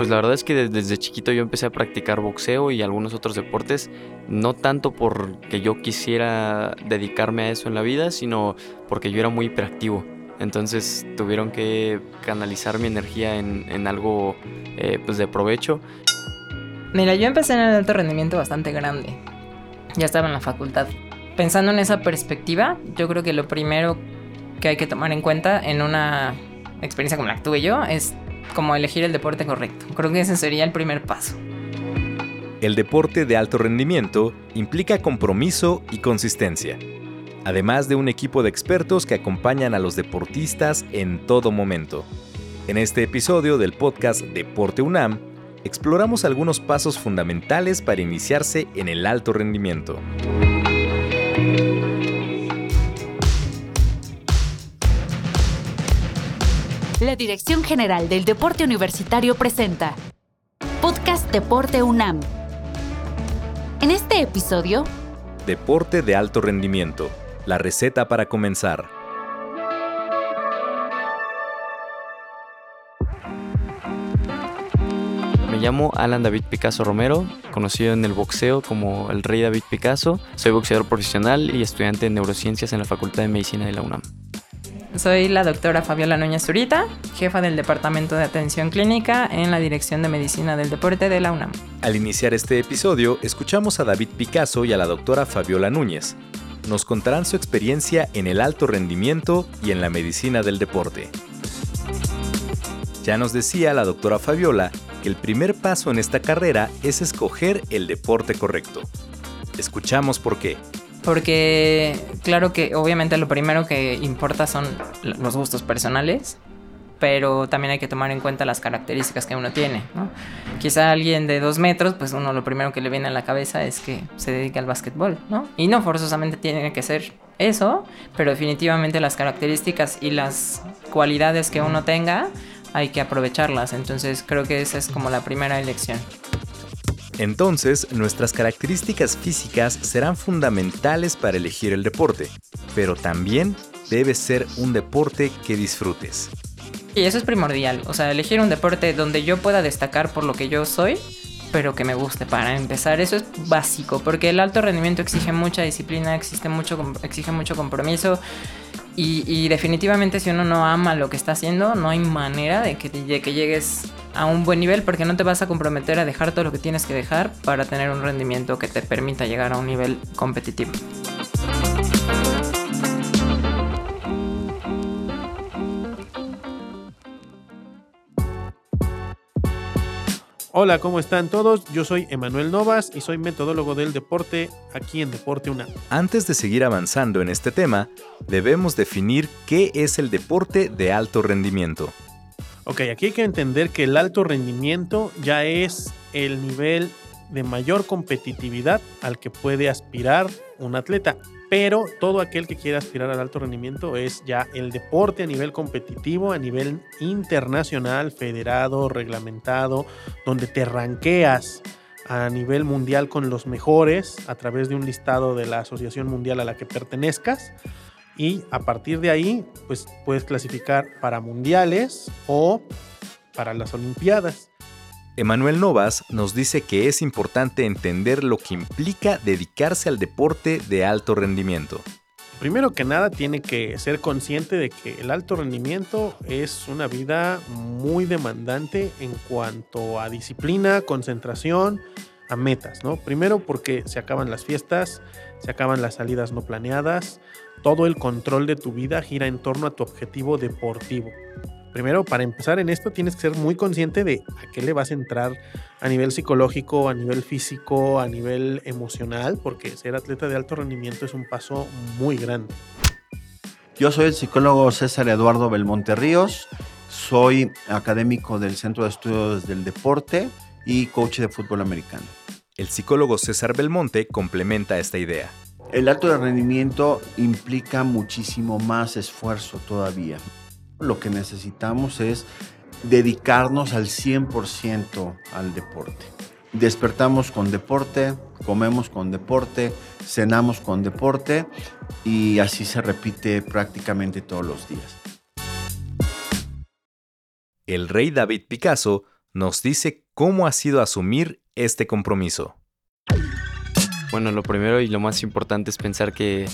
Pues la verdad es que desde chiquito yo empecé a practicar boxeo y algunos otros deportes, no tanto porque yo quisiera dedicarme a eso en la vida, sino porque yo era muy hiperactivo. Entonces tuvieron que canalizar mi energía en, algo eh, pues de provecho. Mira, yo empecé en el alto rendimiento bastante grande. Ya estaba en la facultad. Pensando en esa perspectiva, yo creo que lo primero que hay que tomar en cuenta en una experiencia como la que tuve yo es como elegir el deporte correcto. Creo que ese sería el primer paso. El deporte de alto rendimiento implica compromiso y consistencia, además de un equipo de expertos que acompañan a los deportistas en todo momento. En este episodio del podcast Deporte UNAM, exploramos algunos pasos fundamentales para iniciarse en el alto rendimiento. La Dirección General del Deporte Universitario presenta Podcast Deporte UNAM. En este episodio, Deporte de alto rendimiento, la receta para comenzar. Me llamo Alan David Picasso Romero, conocido en el boxeo como el Rey David Picasso. Soy boxeador profesional y estudiante de neurociencias en la Facultad de Medicina de la UNAM. Soy la doctora Fabiola Núñez Zurita, jefa del Departamento de Atención Clínica en la Dirección de Medicina del Deporte de la UNAM. Al iniciar este episodio, escuchamos a David Picasso y a la doctora Fabiola Núñez. Nos contarán su experiencia en el alto rendimiento y en la medicina del deporte. Ya nos decía la doctora Fabiola que el primer paso en esta carrera es escoger el deporte correcto. Escuchamos por qué. Porque claro que obviamente lo primero que importa son los gustos personales, pero también hay que tomar en cuenta las características que uno tiene. ¿no? Quizá alguien de dos metros, pues uno lo primero que le viene a la cabeza es que se dedica al básquetbol, ¿no? Y no forzosamente tiene que ser eso, pero definitivamente las características y las cualidades que uno tenga hay que aprovecharlas. Entonces creo que esa es como la primera elección. Entonces, nuestras características físicas serán fundamentales para elegir el deporte, pero también debe ser un deporte que disfrutes. Y eso es primordial, o sea, elegir un deporte donde yo pueda destacar por lo que yo soy, pero que me guste. Para empezar, eso es básico, porque el alto rendimiento exige mucha disciplina, mucho, exige mucho compromiso y, definitivamente si uno no ama lo que está haciendo, no hay manera de que, de que llegues a un buen nivel porque no te vas a comprometer a dejar todo lo que tienes que dejar para tener un rendimiento que te permita llegar a un nivel competitivo. Hola, ¿cómo están todos? Yo soy Emanuel Novas y soy metodólogo del deporte aquí en Deporte UNAM. Antes de seguir avanzando en este tema, debemos definir qué es el deporte de alto rendimiento. Ok, aquí hay que entender que el alto rendimiento ya es el nivel de mayor competitividad al que puede aspirar un atleta pero todo aquel que quiera aspirar al alto rendimiento es ya el deporte a nivel competitivo, a nivel internacional, federado, reglamentado, donde te ranqueas a nivel mundial con los mejores a través de un listado de la Asociación Mundial a la que pertenezcas y a partir de ahí pues puedes clasificar para mundiales o para las Olimpiadas. Emanuel Novas nos dice que es importante entender lo que implica dedicarse al deporte de alto rendimiento. Primero que nada tiene que ser consciente de que el alto rendimiento es una vida muy demandante en cuanto a disciplina, concentración, a metas, ¿no? Primero porque se acaban las fiestas, se acaban las salidas no planeadas, todo el control de tu vida gira en torno a tu objetivo deportivo primero, para empezar en esto, tienes que ser muy consciente de a qué le vas a entrar a nivel psicológico, a nivel físico, a nivel emocional, porque ser atleta de alto rendimiento es un paso muy grande. Yo soy el psicólogo César Eduardo Belmonte Ríos, soy académico del Centro de Estudios del Deporte y coach de fútbol americano. El psicólogo César Belmonte complementa esta idea. El alto rendimiento implica muchísimo más esfuerzo todavía. Lo que necesitamos es dedicarnos al 100% al deporte. Despertamos con deporte, comemos con deporte, cenamos con deporte y así se repite prácticamente todos los días. El rey David Picasso nos dice cómo ha sido asumir este compromiso. Bueno, lo primero y lo más importante es pensar que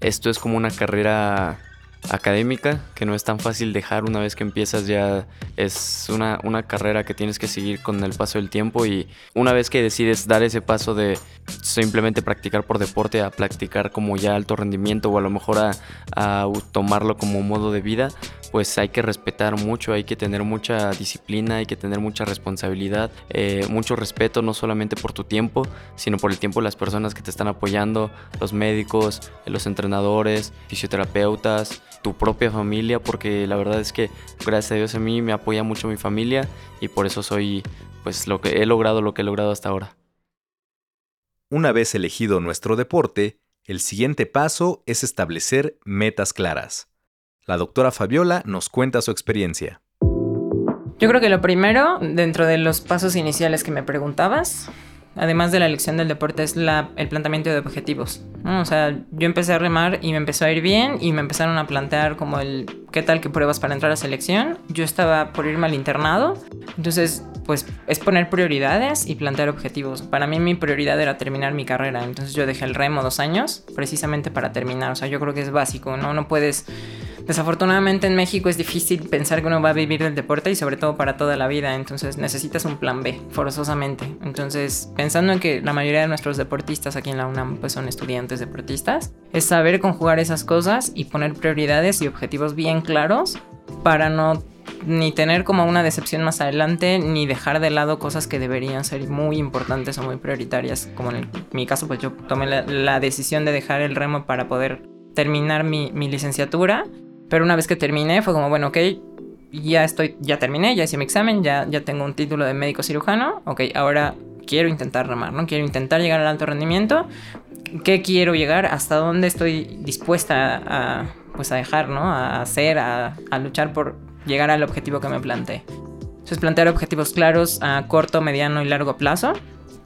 esto es como una carrera académica que no es tan fácil dejar una vez que empiezas ya es una, una, carrera que tienes que seguir con el paso del tiempo y una vez que decides dar ese paso de simplemente practicar por deporte a practicar como ya alto rendimiento o a lo mejor a, a tomarlo como modo de vida pues hay que respetar mucho, hay que tener mucha disciplina, hay que tener mucha responsabilidad, eh, mucho respeto no solamente por tu tiempo, sino por el tiempo de las personas que te están apoyando, los médicos, los entrenadores, fisioterapeutas, tu propia familia, porque la verdad es que gracias a Dios a mí me apoya mucho mi familia y por eso soy pues lo que he logrado lo que he logrado hasta ahora. Una vez elegido nuestro deporte, el siguiente paso es establecer metas claras. La doctora Fabiola nos cuenta su experiencia. Yo creo que lo primero, dentro de los pasos iniciales que me preguntabas, además de la elección del deporte, es la, el planteamiento de objetivos. O sea, yo empecé a remar y me empezó a ir bien y me empezaron a plantear como el qué tal que pruebas para entrar a selección. Yo estaba por irme al internado, entonces pues es poner prioridades y plantear objetivos. Para mí mi prioridad era terminar mi carrera, entonces yo dejé el remo dos años precisamente para terminar. O sea, yo creo que es básico, ¿no? No puedes Desafortunadamente en México es difícil pensar que uno va a vivir del deporte y sobre todo para toda la vida, entonces necesitas un plan B, forzosamente. Entonces, pensando en que la mayoría de nuestros deportistas aquí en la UNAM pues son estudiantes deportistas, es saber conjugar esas cosas y poner prioridades y objetivos bien claros para no ni tener como una decepción más adelante, ni dejar de lado cosas que deberían ser muy importantes o muy prioritarias. Como en mi caso, pues yo tomé la, decisión de dejar el remo para poder terminar mi, mi licenciatura pero una vez que terminé fue como, bueno, ok, ya estoy, ya terminé, ya hice mi examen, ya, ya tengo un título de médico cirujano, ok, ahora quiero intentar remar, ¿no? Quiero intentar llegar al alto rendimiento, ¿qué quiero llegar? ¿Hasta dónde estoy dispuesta a, pues a dejar, ¿no? A hacer, a, a luchar por llegar al objetivo que me planteé. Entonces plantear objetivos claros a corto, mediano y largo plazo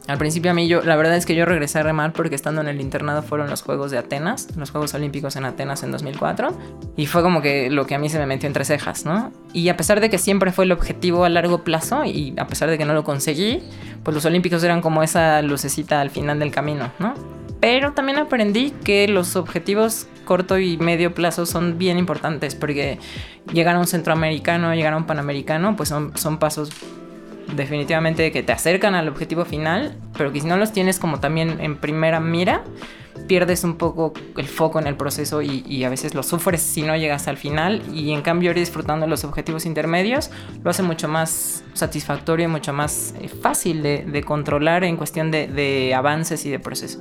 al principio a mí yo, la verdad es que yo regresé a remar porque estando en el internado fueron los Juegos de Atenas, los Juegos Olímpicos en Atenas en 2004, y fue como que lo que a mí se me metió entre cejas, ¿no? Y a pesar de que siempre fue el objetivo a largo plazo y a pesar de que no lo conseguí, pues los Olímpicos eran como esa lucecita al final del camino, ¿no? Pero también aprendí que los objetivos corto y medio plazo son bien importantes porque llegar a un centroamericano, llegar a un panamericano, pues son, son pasos definitivamente que te acercan al objetivo final, pero que si no los tienes como también en primera mira, pierdes un poco el foco en el proceso y, a veces lo sufres si no llegas al final y en cambio ir disfrutando los objetivos intermedios lo hace mucho más satisfactorio y mucho más eh, fácil de, controlar en cuestión de avances y de proceso.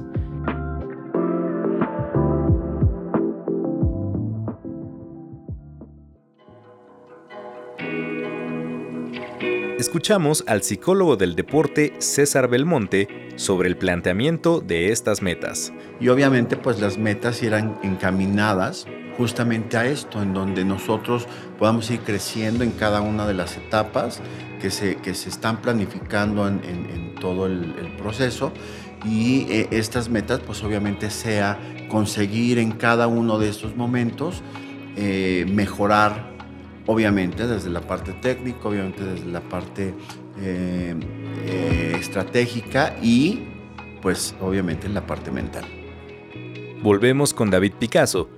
Escuchamos al psicólogo del deporte César Belmonte sobre el planteamiento de estas metas. Y obviamente pues las metas irán encaminadas justamente a esto, en donde nosotros podamos ir creciendo en cada una de las etapas que se, que se están planificando en, todo el, proceso y eh, estas metas pues obviamente sea conseguir en cada uno de estos momentos eh, mejorar obviamente desde la parte técnica, obviamente desde la parte eh, eh, estratégica y pues obviamente en la parte mental. Volvemos con David Picasso,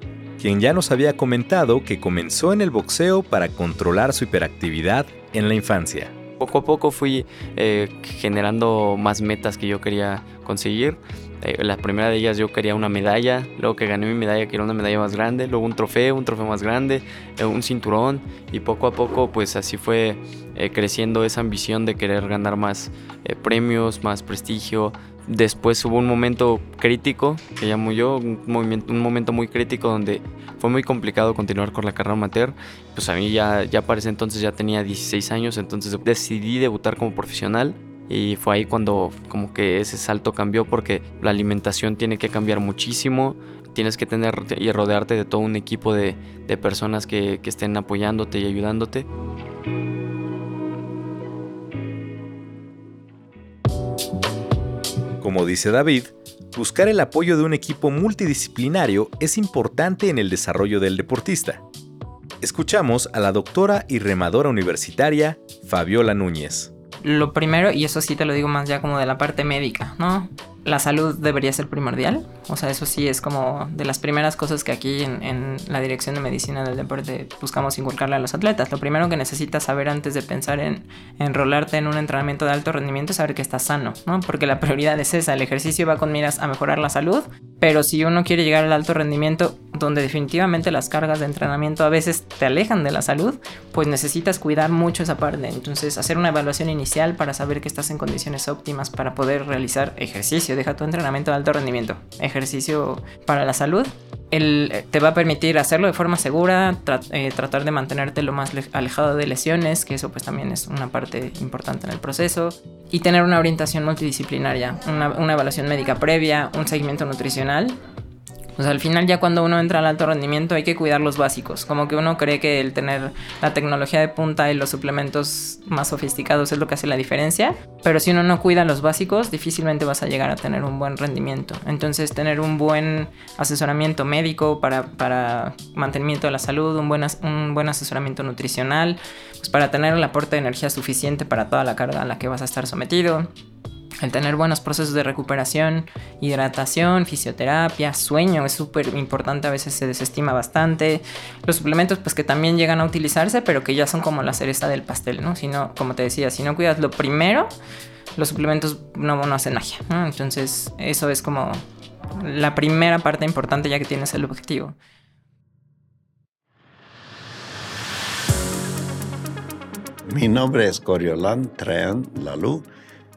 quien ya nos había comentado que comenzó en el boxeo para controlar su hiperactividad en la infancia. Poco a poco fui eh, generando más metas que yo quería conseguir eh, la primera de ellas yo quería una medalla, luego que gané mi medalla quería una medalla más grande, luego un trofeo, un trofeo más grande, eh, un cinturón y poco a poco pues así fue eh, creciendo esa ambición de querer ganar más premios, más prestigio. Después hubo un momento crítico, que llamo yo, un, un momento muy crítico donde fue muy complicado continuar con la carrera amateur. Pues a mí ya, ya para ese entonces ya tenía 16 años, entonces decidí debutar como profesional y fue ahí cuando como que ese salto cambió porque la alimentación tiene que cambiar muchísimo, tienes que tener y rodearte de todo un equipo de, personas que, que estén apoyándote y ayudándote. Como dice David, buscar el apoyo de un equipo multidisciplinario es importante en el desarrollo del deportista. Escuchamos a la doctora y remadora universitaria Fabiola Núñez. Lo primero, y eso sí te lo digo más ya como de la parte médica, ¿no? la salud debería ser primordial. O sea, eso sí es como de las primeras cosas que aquí en, la Dirección de Medicina del Deporte buscamos inculcarle a los atletas. Lo primero que necesitas saber antes de pensar en enrolarte en un entrenamiento de alto rendimiento es saber que estás sano, ¿no? Porque la prioridad es esa. El ejercicio va con miras a mejorar la salud, pero si uno quiere llegar al alto rendimiento, donde definitivamente las cargas de entrenamiento a veces te alejan de la salud, pues necesitas cuidar mucho esa parte. Entonces, hacer una evaluación inicial para saber que estás en condiciones óptimas para poder realizar ejercicio deja tu entrenamiento de alto rendimiento, ejercicio para la salud. Él eh, te va a permitir hacerlo de forma segura, eh, tratar de mantenerte lo más alejado de lesiones, que eso pues también es una parte importante en el proceso, y tener una orientación multidisciplinaria, una, una evaluación médica previa, un seguimiento nutricional o al final ya cuando uno entra al alto rendimiento hay que cuidar los básicos. Como que uno cree que el tener la tecnología de punta y los suplementos más sofisticados es lo que hace la diferencia. Pero si uno no cuida los básicos, difícilmente vas a llegar a tener un buen rendimiento. Entonces, tener un buen asesoramiento médico para, para mantenimiento de la salud, un buen, un buen asesoramiento nutricional, pues para tener el aporte de energía suficiente para toda la carga a la que vas a estar sometido el tener buenos procesos de recuperación, hidratación, fisioterapia, sueño es súper importante, a veces se desestima bastante. Los suplementos pues que también llegan a utilizarse, pero que ya son como la cereza del pastel, ¿no? Si no, como te decía, si no cuidas lo primero, los suplementos no, no hacen magia, Entonces eso es como la primera parte importante ya que tienes el objetivo. Mi nombre es Coriolán Trean Lalú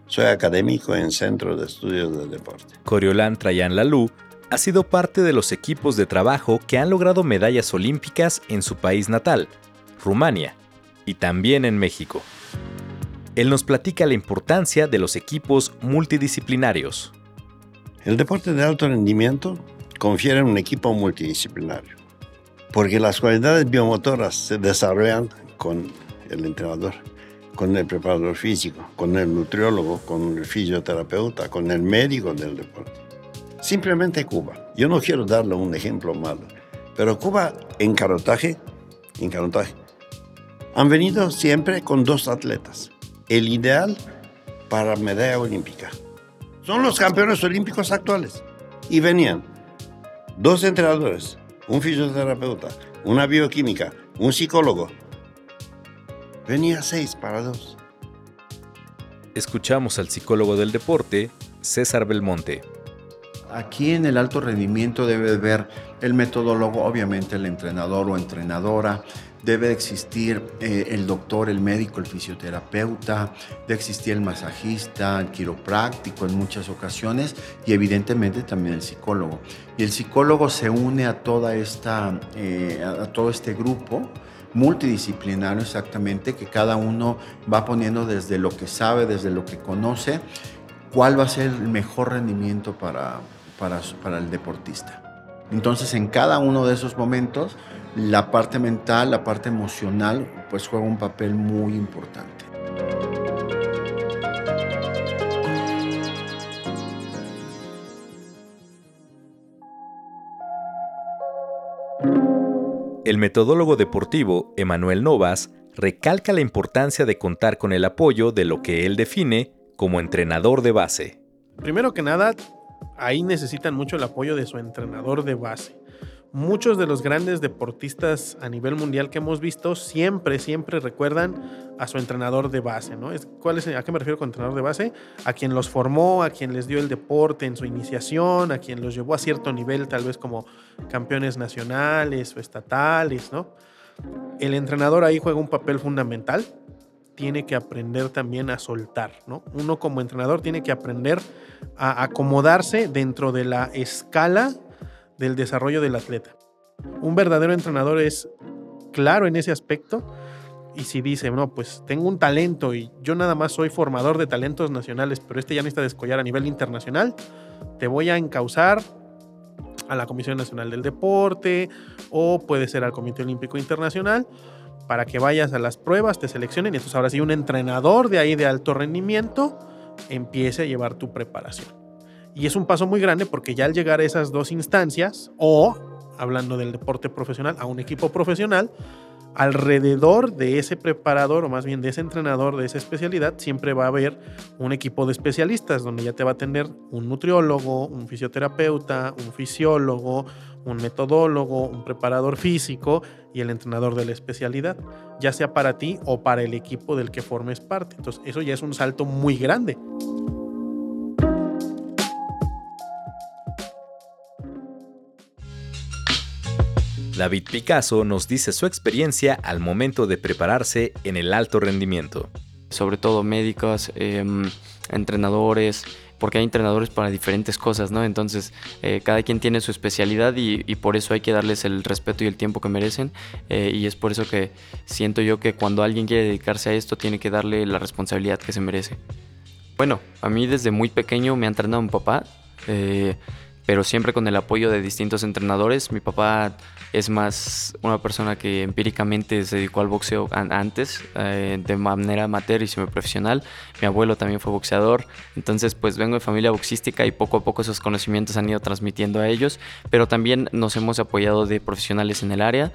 soy académico en Centro de Estudios del Deporte. Coriolán Trayan Lalú ha sido parte de los equipos de trabajo que han logrado medallas olímpicas en su país natal, Rumania, y también en México. Él nos platica la importancia de los equipos multidisciplinarios. El deporte de alto rendimiento confiere un equipo multidisciplinario, porque las cualidades biomotoras se desarrollan con el entrenador con el preparador físico, con el nutriólogo, con el fisioterapeuta, con el médico del deporte. Simplemente Cuba. Yo no quiero darle un ejemplo malo, pero Cuba en carotaje, en carotaje, han venido siempre con dos atletas. El ideal para medalla olímpica. Son los campeones olímpicos actuales. Y venían dos entrenadores, un fisioterapeuta, una bioquímica, un psicólogo, Venía seis para dos. Escuchamos al psicólogo del deporte, César Belmonte. Aquí en el alto rendimiento debe ver el metodólogo, obviamente el entrenador o entrenadora, debe existir eh, el doctor, el médico, el fisioterapeuta, debe existir el masajista, el quiropráctico en muchas ocasiones y evidentemente también el psicólogo. Y el psicólogo se une a, toda esta, eh, a todo este grupo multidisciplinario exactamente, que cada uno va poniendo desde lo que sabe, desde lo que conoce, cuál va a ser el mejor rendimiento para, para, para el deportista. Entonces, en cada uno de esos momentos, la parte mental, la parte emocional, pues juega un papel muy importante. El metodólogo deportivo Emanuel Novas recalca la importancia de contar con el apoyo de lo que él define como entrenador de base. Primero que nada, ahí necesitan mucho el apoyo de su entrenador de base muchos de los grandes deportistas a nivel mundial que hemos visto siempre, siempre recuerdan a su entrenador de base, ¿no? ¿cuál es, ¿A qué me refiero con entrenador de base? A quien los formó, a quien les dio el deporte en su iniciación, a quien los llevó a cierto nivel, tal vez como campeones nacionales o estatales, ¿no? El entrenador ahí juega un papel fundamental. Tiene que aprender también a soltar, ¿no? Uno como entrenador tiene que aprender a acomodarse dentro de la escala del desarrollo del atleta. Un verdadero entrenador es claro en ese aspecto y si dice, no, pues tengo un talento y yo nada más soy formador de talentos nacionales, pero este ya necesita descollar a nivel internacional, te voy a encauzar a la Comisión Nacional del Deporte o puede ser al Comité Olímpico Internacional para que vayas a las pruebas, te seleccionen y entonces ahora sí un entrenador de ahí de alto rendimiento empiece a llevar tu preparación. Y es un paso muy grande porque ya al llegar a esas dos instancias, o hablando del deporte profesional, a un equipo profesional, alrededor de ese preparador, o más bien de ese entrenador de esa especialidad, siempre va a haber un equipo de especialistas, donde ya te va a tener un nutriólogo, un fisioterapeuta, un fisiólogo, un metodólogo, un preparador físico y el entrenador de la especialidad, ya sea para ti o para el equipo del que formes parte. Entonces, eso ya es un salto muy grande. David Picasso nos dice su experiencia al momento de prepararse en el alto rendimiento. Sobre todo médicos, em, entrenadores, porque hay entrenadores para diferentes cosas, ¿no? Entonces, eh, cada quien tiene su especialidad y, por eso hay que darles el respeto y el tiempo que merecen. Eh, y es por eso que siento yo que cuando alguien quiere dedicarse a esto, tiene que darle la responsabilidad que se merece. Bueno, a mí desde muy pequeño me ha entrenado mi papá. Eh, pero siempre con el apoyo de distintos entrenadores. Mi papá es más una persona que empíricamente se dedicó al boxeo antes, eh, de manera amateur y semiprofesional. Mi abuelo también fue boxeador, entonces pues vengo de familia boxística y poco a poco esos conocimientos han ido transmitiendo a ellos, pero también nos hemos apoyado de profesionales en el área,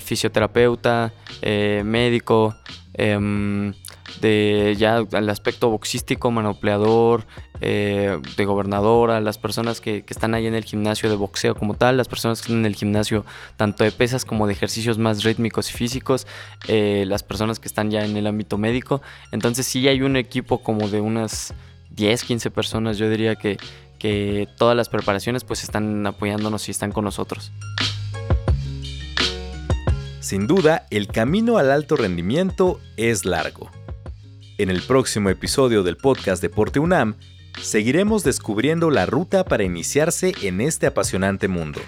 fisioterapeuta, eh, médico, em, de ya el aspecto boxístico, manopleador, eh, de gobernadora, las personas que, están ahí en el gimnasio de boxeo como tal, las personas que están en el gimnasio tanto de pesas como de ejercicios más rítmicos y físicos, eh, las personas que están ya en el ámbito médico. Entonces sí hay un equipo como de unas 10, 15 personas, yo diría que, que todas las preparaciones pues están apoyándonos y están con nosotros. Sin duda, el camino al alto rendimiento es largo. En el próximo episodio del podcast Deporte UNAM, seguiremos descubriendo la ruta para iniciarse en este apasionante mundo.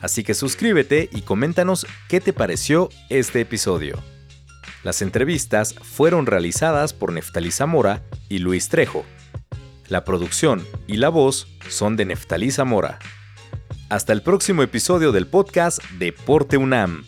Así que suscríbete y coméntanos qué te pareció este episodio. Las entrevistas fueron realizadas por Neftalí Zamora y Luis Trejo. La producción y la voz son de Neftalí Zamora. Hasta el próximo episodio del podcast Deporte UNAM.